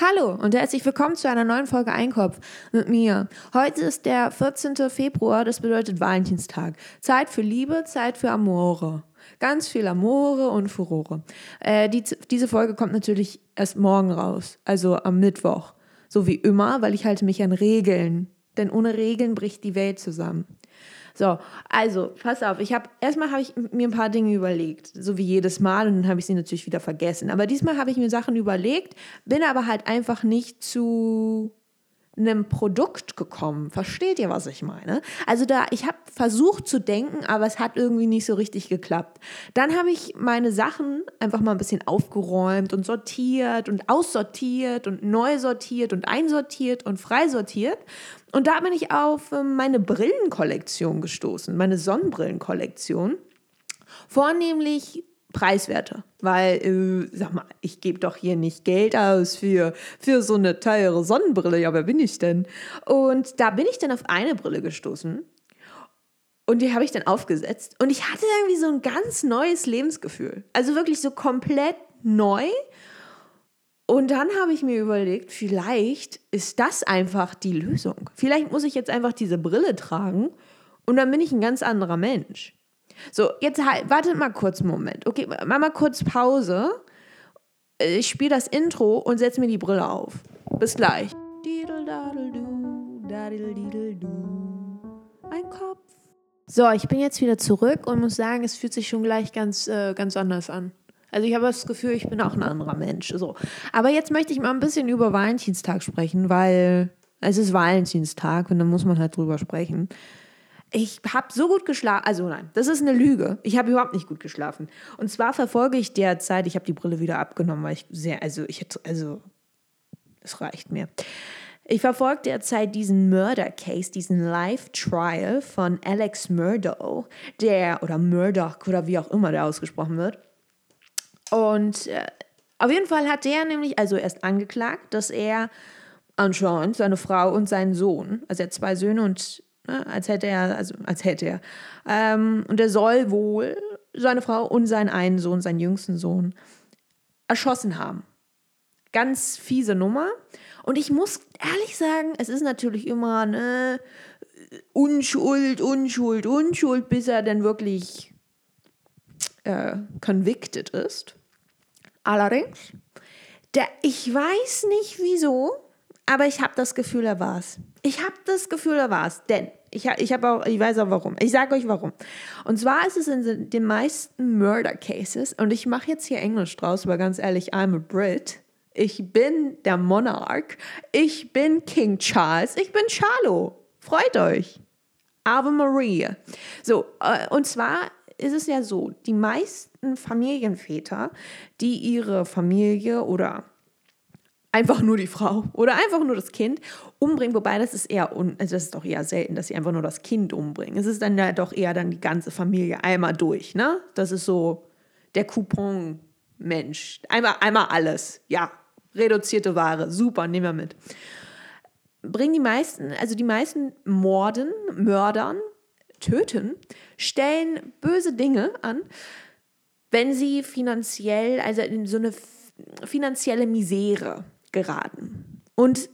Hallo und herzlich willkommen zu einer neuen Folge Einkopf mit mir. Heute ist der 14. Februar, das bedeutet Valentinstag. Zeit für Liebe, Zeit für Amore. Ganz viel Amore und Furore. Äh, die, diese Folge kommt natürlich erst morgen raus, also am Mittwoch. So wie immer, weil ich halte mich an Regeln. Denn ohne Regeln bricht die Welt zusammen. So, also, pass auf, ich habe erstmal habe ich mir ein paar Dinge überlegt, so wie jedes Mal und dann habe ich sie natürlich wieder vergessen. Aber diesmal habe ich mir Sachen überlegt, bin aber halt einfach nicht zu einem Produkt gekommen. Versteht ihr, was ich meine? Also da, ich habe versucht zu denken, aber es hat irgendwie nicht so richtig geklappt. Dann habe ich meine Sachen einfach mal ein bisschen aufgeräumt und sortiert und aussortiert und neu sortiert und einsortiert und freisortiert. Und da bin ich auf ähm, meine Brillenkollektion gestoßen, meine Sonnenbrillenkollektion. Vornehmlich preiswerter, weil, äh, sag mal, ich gebe doch hier nicht Geld aus für, für so eine teure Sonnenbrille. Ja, wer bin ich denn? Und da bin ich dann auf eine Brille gestoßen und die habe ich dann aufgesetzt und ich hatte irgendwie so ein ganz neues Lebensgefühl. Also wirklich so komplett neu. Und dann habe ich mir überlegt, vielleicht ist das einfach die Lösung. Vielleicht muss ich jetzt einfach diese Brille tragen und dann bin ich ein ganz anderer Mensch. So, jetzt halt, wartet mal kurz einen Moment. Okay, mach mal kurz Pause. Ich spiele das Intro und setze mir die Brille auf. Bis gleich. Ein Kopf. So, ich bin jetzt wieder zurück und muss sagen, es fühlt sich schon gleich ganz, äh, ganz anders an. Also ich habe das Gefühl, ich bin auch ein anderer Mensch. So. Aber jetzt möchte ich mal ein bisschen über Valentinstag sprechen, weil es ist Valentinstag und da muss man halt drüber sprechen. Ich habe so gut geschlafen, also nein, das ist eine Lüge. Ich habe überhaupt nicht gut geschlafen. Und zwar verfolge ich derzeit, ich habe die Brille wieder abgenommen, weil ich sehr, also ich hätte, also es reicht mir. Ich verfolge derzeit diesen Murder Case, diesen Live Trial von Alex Murdoch, der oder Murdoch oder wie auch immer der ausgesprochen wird. Und äh, auf jeden Fall hat der nämlich also erst angeklagt, dass er anscheinend seine Frau und seinen Sohn, also er hat zwei Söhne und Ne? Als hätte er, also als hätte er. Ähm, und er soll wohl seine Frau und seinen einen Sohn, seinen jüngsten Sohn, erschossen haben. Ganz fiese Nummer. Und ich muss ehrlich sagen, es ist natürlich immer ne, Unschuld, Unschuld, Unschuld, bis er dann wirklich äh, convicted ist. Allerdings, der, ich weiß nicht wieso, aber ich habe das Gefühl, er war es. Ich habe das Gefühl, er war es. Denn ich, ich, auch, ich weiß auch warum. Ich sage euch warum. Und zwar ist es in den meisten Murder Cases, und ich mache jetzt hier Englisch draus, aber ganz ehrlich, I'm a Brit. Ich bin der Monarch. Ich bin King Charles. Ich bin Charlo. Freut euch. Ave Maria. So, äh, und zwar ist es ja so, die meisten Familienväter, die ihre Familie oder einfach nur die Frau oder einfach nur das Kind umbringen, wobei das ist eher un, also das ist doch eher selten, dass sie einfach nur das Kind umbringen. Es ist dann ja doch eher dann die ganze Familie einmal durch, ne? Das ist so der Coupon Mensch, einmal einmal alles. Ja, reduzierte Ware, super, nehmen wir mit. Bringen die meisten, also die meisten Morden, Mördern, töten, stellen böse Dinge an, wenn sie finanziell, also in so eine finanzielle Misere geraten. Und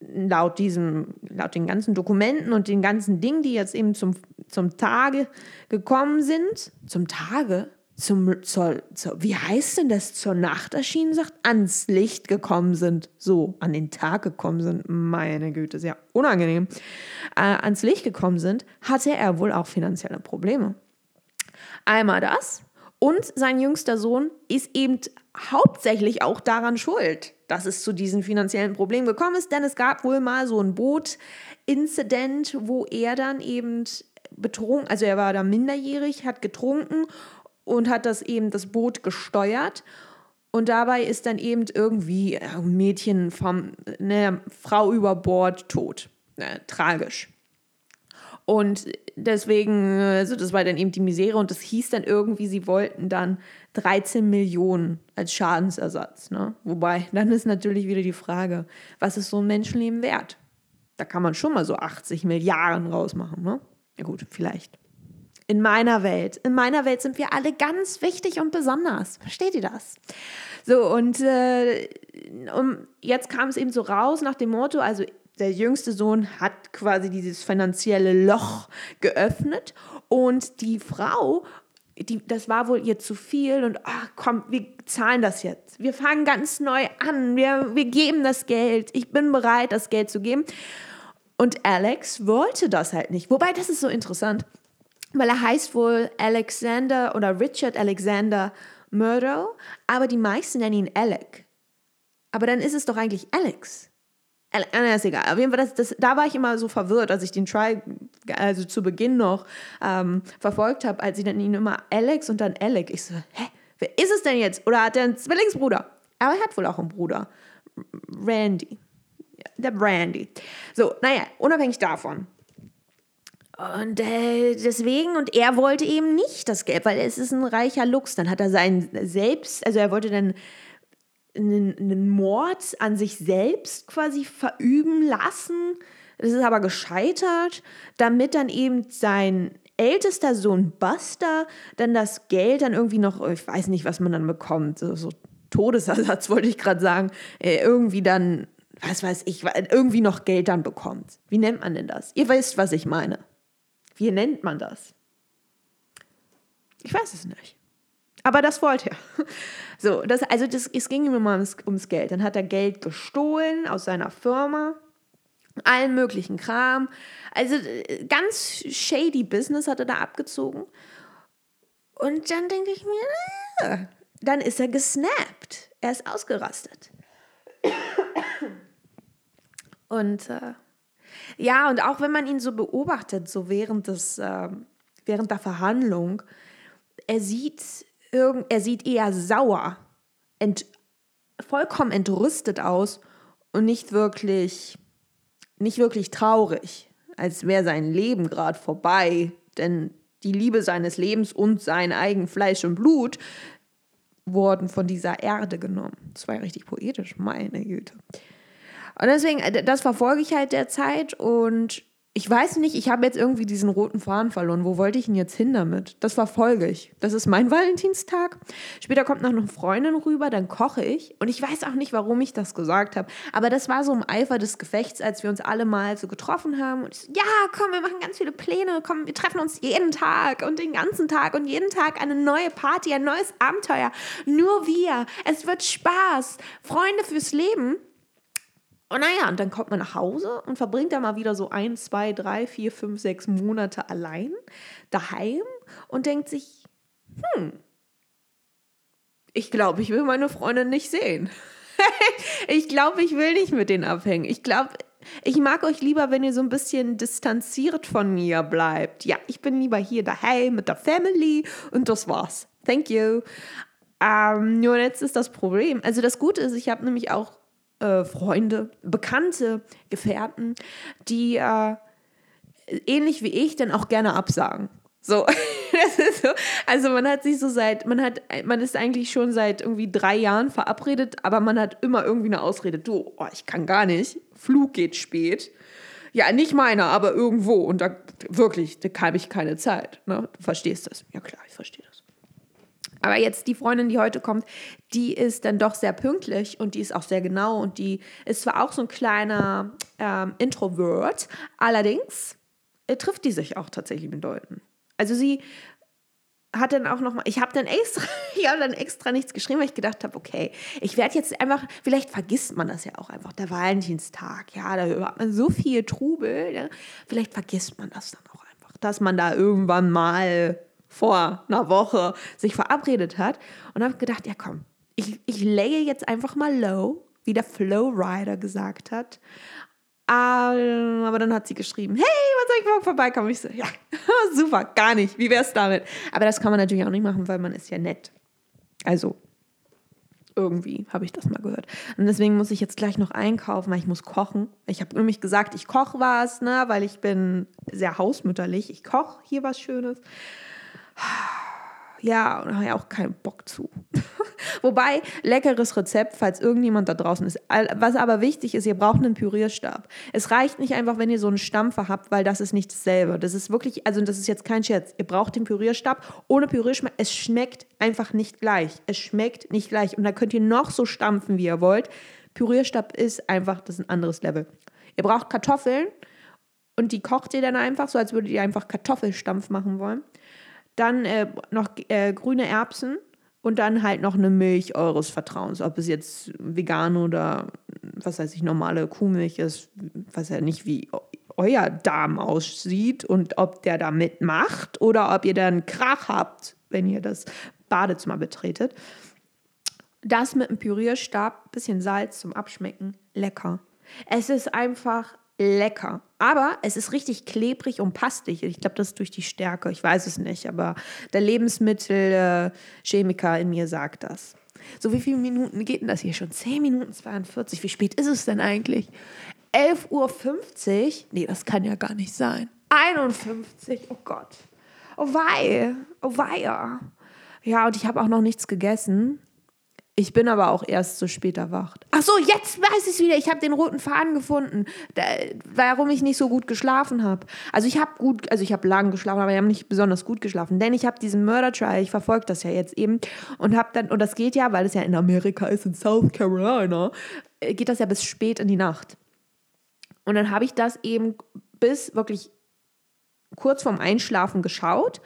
laut diesem, laut den ganzen Dokumenten und den ganzen Dingen, die jetzt eben zum, zum Tage gekommen sind, zum Tage, zum, zur, zur, wie heißt denn das, zur Nacht erschienen, sagt, ans Licht gekommen sind, so, an den Tag gekommen sind, meine Güte, sehr unangenehm, äh, ans Licht gekommen sind, hatte er wohl auch finanzielle Probleme. Einmal das und sein jüngster Sohn ist eben hauptsächlich auch daran schuld, dass es zu diesen finanziellen Problemen gekommen ist, denn es gab wohl mal so ein Boot-Incident, wo er dann eben betrunken, also er war da minderjährig, hat getrunken und hat das eben das Boot gesteuert. Und dabei ist dann eben irgendwie ein Mädchen vom, eine Frau über Bord tot. Äh, tragisch. Und deswegen, also das war dann eben die Misere und das hieß dann irgendwie, sie wollten dann 13 Millionen als Schadensersatz. Ne? Wobei, dann ist natürlich wieder die Frage, was ist so ein Menschenleben wert? Da kann man schon mal so 80 Milliarden rausmachen. Ne? Ja gut, vielleicht. In meiner Welt, in meiner Welt sind wir alle ganz wichtig und besonders. Versteht ihr das? So, und äh, um, jetzt kam es eben so raus nach dem Motto, also der jüngste Sohn hat quasi dieses finanzielle Loch geöffnet und die Frau, die, das war wohl ihr zu viel und ach komm, wir zahlen das jetzt. Wir fangen ganz neu an, wir, wir geben das Geld. Ich bin bereit, das Geld zu geben. Und Alex wollte das halt nicht. Wobei, das ist so interessant, weil er heißt wohl Alexander oder Richard Alexander Murdo, aber die meisten nennen ihn Alec. Aber dann ist es doch eigentlich Alex. Äh, ist egal. Auf jeden Fall, das, das, da war ich immer so verwirrt, als ich den Try, also zu Beginn noch ähm, verfolgt habe, als sie dann ihn immer Alex und dann Alec. Ich so, hä, wer ist es denn jetzt? Oder hat er einen Zwillingsbruder? Aber er hat wohl auch einen Bruder. Randy. Der Brandy. So, naja, unabhängig davon. Und äh, deswegen, und er wollte eben nicht das Geld, weil es ist ein reicher Lux. Dann hat er sein Selbst, also er wollte dann einen, einen Mord an sich selbst quasi verüben lassen. Das ist aber gescheitert, damit dann eben sein ältester Sohn Buster dann das Geld dann irgendwie noch, ich weiß nicht, was man dann bekommt, so, so Todesersatz wollte ich gerade sagen, äh, irgendwie dann, was weiß ich, irgendwie noch Geld dann bekommt. Wie nennt man denn das? Ihr wisst, was ich meine. Wie nennt man das? Ich weiß es nicht. Aber das wollte er. So, das, also das, es ging ihm immer ums, ums Geld. Dann hat er Geld gestohlen aus seiner Firma, allen möglichen Kram. Also äh, ganz shady Business hat er da abgezogen. Und dann denke ich mir, äh, dann ist er gesnappt. Er ist ausgerastet. Und äh, ja, und auch wenn man ihn so beobachtet, so während des, äh, während der Verhandlung, er sieht er sieht eher sauer, ent, vollkommen entrüstet aus und nicht wirklich, nicht wirklich traurig, als wäre sein Leben gerade vorbei, denn die Liebe seines Lebens und sein eigen Fleisch und Blut wurden von dieser Erde genommen. Das war richtig poetisch, meine Güte. Und deswegen, äh, das verfolge ich halt derzeit und ich weiß nicht, ich habe jetzt irgendwie diesen roten Faden verloren. Wo wollte ich ihn jetzt hin damit? Das verfolge ich. Das ist mein Valentinstag. Später kommt noch eine Freundin rüber, dann koche ich. Und ich weiß auch nicht, warum ich das gesagt habe. Aber das war so im Eifer des Gefechts, als wir uns alle mal so getroffen haben. Und ich so, ja, komm, wir machen ganz viele Pläne. Komm, wir treffen uns jeden Tag und den ganzen Tag und jeden Tag eine neue Party, ein neues Abenteuer. Nur wir. Es wird Spaß. Freunde fürs Leben. Und naja, und dann kommt man nach Hause und verbringt da mal wieder so ein, zwei, drei, vier, fünf, sechs Monate allein daheim und denkt sich, hm, ich glaube, ich will meine Freundin nicht sehen. ich glaube, ich will nicht mit denen abhängen. Ich glaube, ich mag euch lieber, wenn ihr so ein bisschen distanziert von mir bleibt. Ja, ich bin lieber hier daheim mit der Family und das war's. Thank you. Ähm, nur jetzt ist das Problem. Also das Gute ist, ich habe nämlich auch äh, Freunde, Bekannte, Gefährten, die äh, ähnlich wie ich dann auch gerne absagen. So, so, also man hat sich so seit, man hat, man ist eigentlich schon seit irgendwie drei Jahren verabredet, aber man hat immer irgendwie eine Ausrede. Du, oh, ich kann gar nicht. Flug geht spät. Ja, nicht meiner, aber irgendwo. Und da wirklich, da habe ich keine Zeit. Ne? Du verstehst das. Ja klar, ich verstehe das. Aber jetzt die Freundin, die heute kommt, die ist dann doch sehr pünktlich und die ist auch sehr genau und die ist zwar auch so ein kleiner ähm, Introvert, allerdings äh, trifft die sich auch tatsächlich mit Leuten. Also sie hat dann auch noch mal, ich habe dann extra, ich habe dann extra nichts geschrieben, weil ich gedacht habe, okay, ich werde jetzt einfach, vielleicht vergisst man das ja auch einfach, der Valentinstag, ja, da hat man so viel Trubel, ja, vielleicht vergisst man das dann auch einfach, dass man da irgendwann mal vor einer Woche sich verabredet hat und habe gedacht, ja komm, ich, ich lege jetzt einfach mal low, wie der Flowrider gesagt hat. Ähm, aber dann hat sie geschrieben, hey, was soll ich morgen vorbeikommen? Ich so, ja, super, gar nicht. Wie wär's damit? Aber das kann man natürlich auch nicht machen, weil man ist ja nett. Also, irgendwie habe ich das mal gehört. Und deswegen muss ich jetzt gleich noch einkaufen, weil ich muss kochen. Ich habe nämlich gesagt, ich koche was, ne, weil ich bin sehr hausmütterlich. Ich koche hier was Schönes. Ja, und habe ja auch keinen Bock zu. Wobei, leckeres Rezept, falls irgendjemand da draußen ist. Was aber wichtig ist, ihr braucht einen Pürierstab. Es reicht nicht einfach, wenn ihr so einen Stampfer habt, weil das ist nicht dasselbe. Das ist wirklich, also das ist jetzt kein Scherz. Ihr braucht den Pürierstab. Ohne Pürierstab, es schmeckt einfach nicht gleich. Es schmeckt nicht gleich. Und da könnt ihr noch so stampfen, wie ihr wollt. Pürierstab ist einfach, das ist ein anderes Level. Ihr braucht Kartoffeln und die kocht ihr dann einfach, so als würdet ihr einfach Kartoffelstampf machen wollen. Dann äh, noch äh, grüne Erbsen und dann halt noch eine Milch eures Vertrauens. Ob es jetzt vegan oder was weiß ich, normale Kuhmilch ist, weiß ja nicht, wie euer Darm aussieht und ob der da mitmacht oder ob ihr dann Krach habt, wenn ihr das Badezimmer betretet. Das mit einem Pürierstab, bisschen Salz zum Abschmecken, lecker. Es ist einfach lecker. Aber es ist richtig klebrig und pastig. Ich glaube, das ist durch die Stärke. Ich weiß es nicht, aber der Lebensmittelchemiker in mir sagt das. So, wie viele Minuten geht denn das hier schon? 10 Minuten 42. Wie spät ist es denn eigentlich? 11.50 Uhr? Nee, das kann ja gar nicht sein. 51. Oh Gott. Oh wei. Oh weia. Ja, und ich habe auch noch nichts gegessen. Ich bin aber auch erst so spät erwacht. Ach so, jetzt weiß ich es wieder. Ich habe den roten Faden gefunden, da, warum ich nicht so gut geschlafen habe. Also ich habe gut, also ich habe lang geschlafen, aber ich habe nicht besonders gut geschlafen, denn ich habe diesen Murder Trial, ich verfolge das ja jetzt eben und habe dann und das geht ja, weil es ja in Amerika ist in South Carolina, äh, geht das ja bis spät in die Nacht. Und dann habe ich das eben bis wirklich kurz vorm Einschlafen geschaut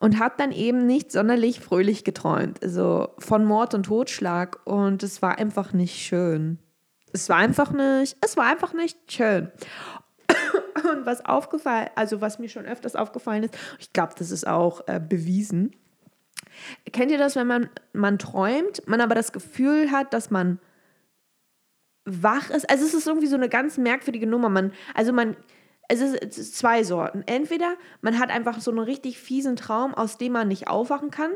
und habe dann eben nicht sonderlich fröhlich geträumt. Also von Mord und Totschlag und es war einfach nicht schön. Es war einfach nicht, es war einfach nicht schön. Und was aufgefallen, also was mir schon öfters aufgefallen ist, ich glaube, das ist auch äh, bewiesen. Kennt ihr das, wenn man, man träumt, man aber das Gefühl hat, dass man wach ist? Also es ist irgendwie so eine ganz merkwürdige Nummer. Man, also man, es ist zwei Sorten. Entweder man hat einfach so einen richtig fiesen Traum, aus dem man nicht aufwachen kann,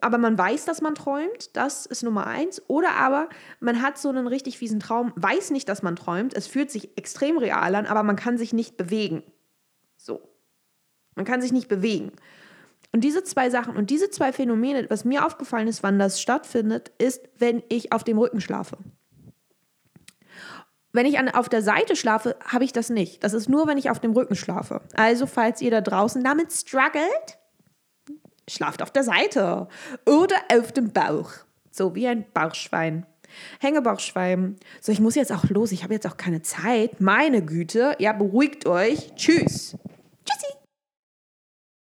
aber man weiß, dass man träumt, das ist Nummer eins. Oder aber man hat so einen richtig fiesen Traum, weiß nicht, dass man träumt, es fühlt sich extrem real an, aber man kann sich nicht bewegen. So. Man kann sich nicht bewegen. Und diese zwei Sachen und diese zwei Phänomene, was mir aufgefallen ist, wann das stattfindet, ist, wenn ich auf dem Rücken schlafe. Wenn ich an, auf der Seite schlafe, habe ich das nicht. Das ist nur, wenn ich auf dem Rücken schlafe. Also, falls ihr da draußen damit struggelt, schlaft auf der Seite oder auf dem Bauch. So wie ein Bauchschwein. Hängebauchschwein. So, ich muss jetzt auch los. Ich habe jetzt auch keine Zeit. Meine Güte. Ja, beruhigt euch. Tschüss.